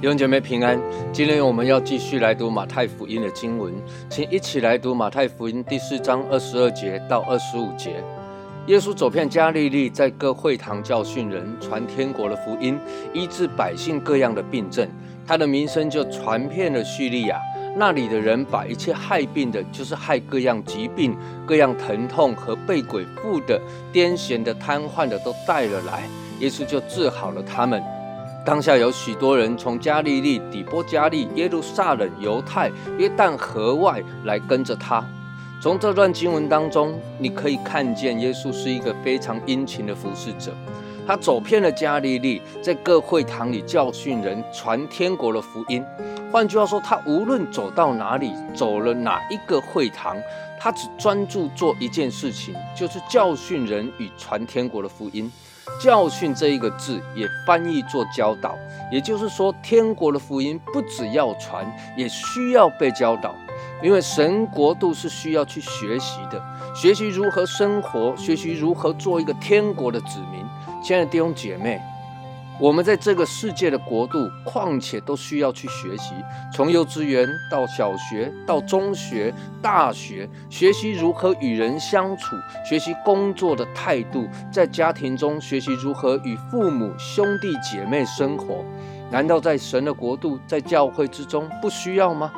弟兄姐妹平安，今天我们要继续来读马太福音的经文，请一起来读马太福音第四章二十二节到二十五节。耶稣走遍加利利，在各会堂教训人，传天国的福音，医治百姓各样的病症。他的名声就传遍了叙利亚。那里的人把一切害病的，就是害各样疾病、各样疼痛和被鬼附的、癫痫的、瘫痪的，都带了来。耶稣就治好了他们。当下有许多人从加利利、底波加利、耶路撒冷、犹太、约旦河外来跟着他。从这段经文当中，你可以看见耶稣是一个非常殷勤的服侍者。他走遍了加利利，在各会堂里教训人，传天国的福音。换句话说，他无论走到哪里，走了哪一个会堂，他只专注做一件事情，就是教训人与传天国的福音。教训这一个字也翻译作教导，也就是说，天国的福音不只要传，也需要被教导。因为神国度是需要去学习的，学习如何生活，学习如何做一个天国的子民。亲爱的弟兄姐妹。我们在这个世界的国度，况且都需要去学习，从幼稚园到小学，到中学、大学，学习如何与人相处，学习工作的态度，在家庭中学习如何与父母、兄弟姐妹生活。难道在神的国度，在教会之中不需要吗？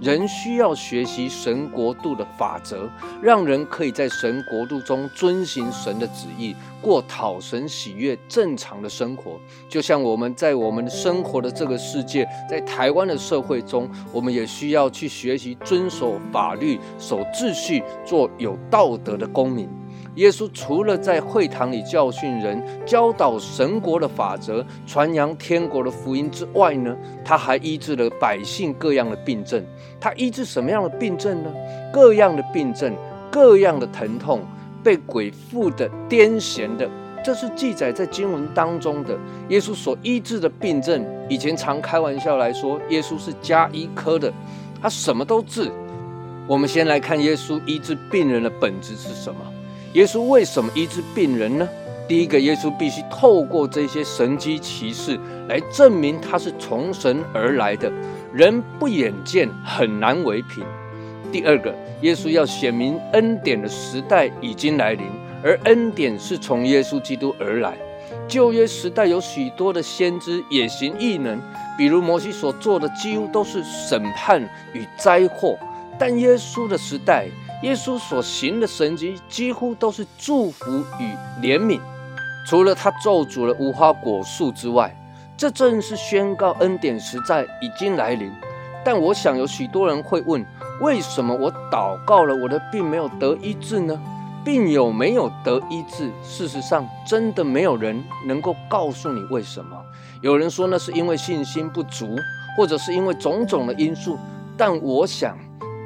人需要学习神国度的法则，让人可以在神国度中遵行神的旨意，过讨神喜悦、正常的生活。就像我们在我们生活的这个世界，在台湾的社会中，我们也需要去学习遵守法律、守秩序，做有道德的公民。耶稣除了在会堂里教训人、教导神国的法则、传扬天国的福音之外呢，他还医治了百姓各样的病症。他医治什么样的病症呢？各样的病症、各样的疼痛、被鬼附的、癫痫的，这是记载在经文当中的。耶稣所医治的病症，以前常开玩笑来说，耶稣是加医科的，他什么都治。我们先来看耶稣医治病人的本质是什么。耶稣为什么医治病人呢？第一个，耶稣必须透过这些神机骑士来证明他是从神而来的，人不眼见很难为凭。第二个，耶稣要显明恩典的时代已经来临，而恩典是从耶稣基督而来。旧约时代有许多的先知也行异能，比如摩西所做的几乎都是审判与灾祸，但耶稣的时代。耶稣所行的神迹几乎都是祝福与怜悯，除了他咒诅了无花果树之外，这正是宣告恩典实在已经来临。但我想有许多人会问：为什么我祷告了，我的病没有得医治呢？病有没有得医治？事实上，真的没有人能够告诉你为什么。有人说那是因为信心不足，或者是因为种种的因素。但我想，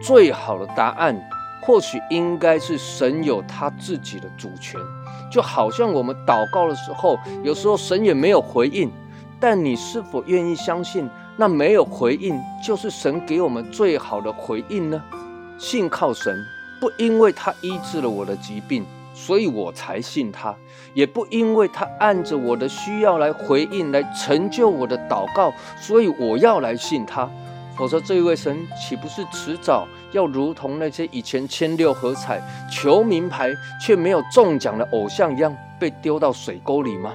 最好的答案。或许应该是神有他自己的主权，就好像我们祷告的时候，有时候神也没有回应，但你是否愿意相信，那没有回应就是神给我们最好的回应呢？信靠神，不因为他医治了我的疾病，所以我才信他；也不因为他按着我的需要来回应，来成就我的祷告，所以我要来信他。否则，这一位神岂不是迟早要如同那些以前签六合彩求名牌却没有中奖的偶像一样，被丢到水沟里吗？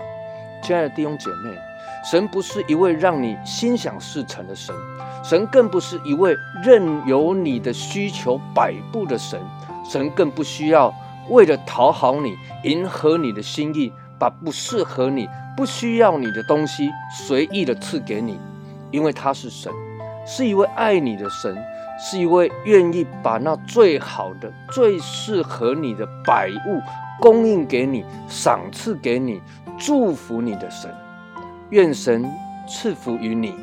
亲爱的弟兄姐妹，神不是一位让你心想事成的神，神更不是一位任由你的需求摆布的神，神更不需要为了讨好你、迎合你的心意，把不适合你、不需要你的东西随意的赐给你，因为他是神。是一位爱你的神，是一位愿意把那最好的、最适合你的百物供应给你、赏赐给你、祝福你的神。愿神赐福于你。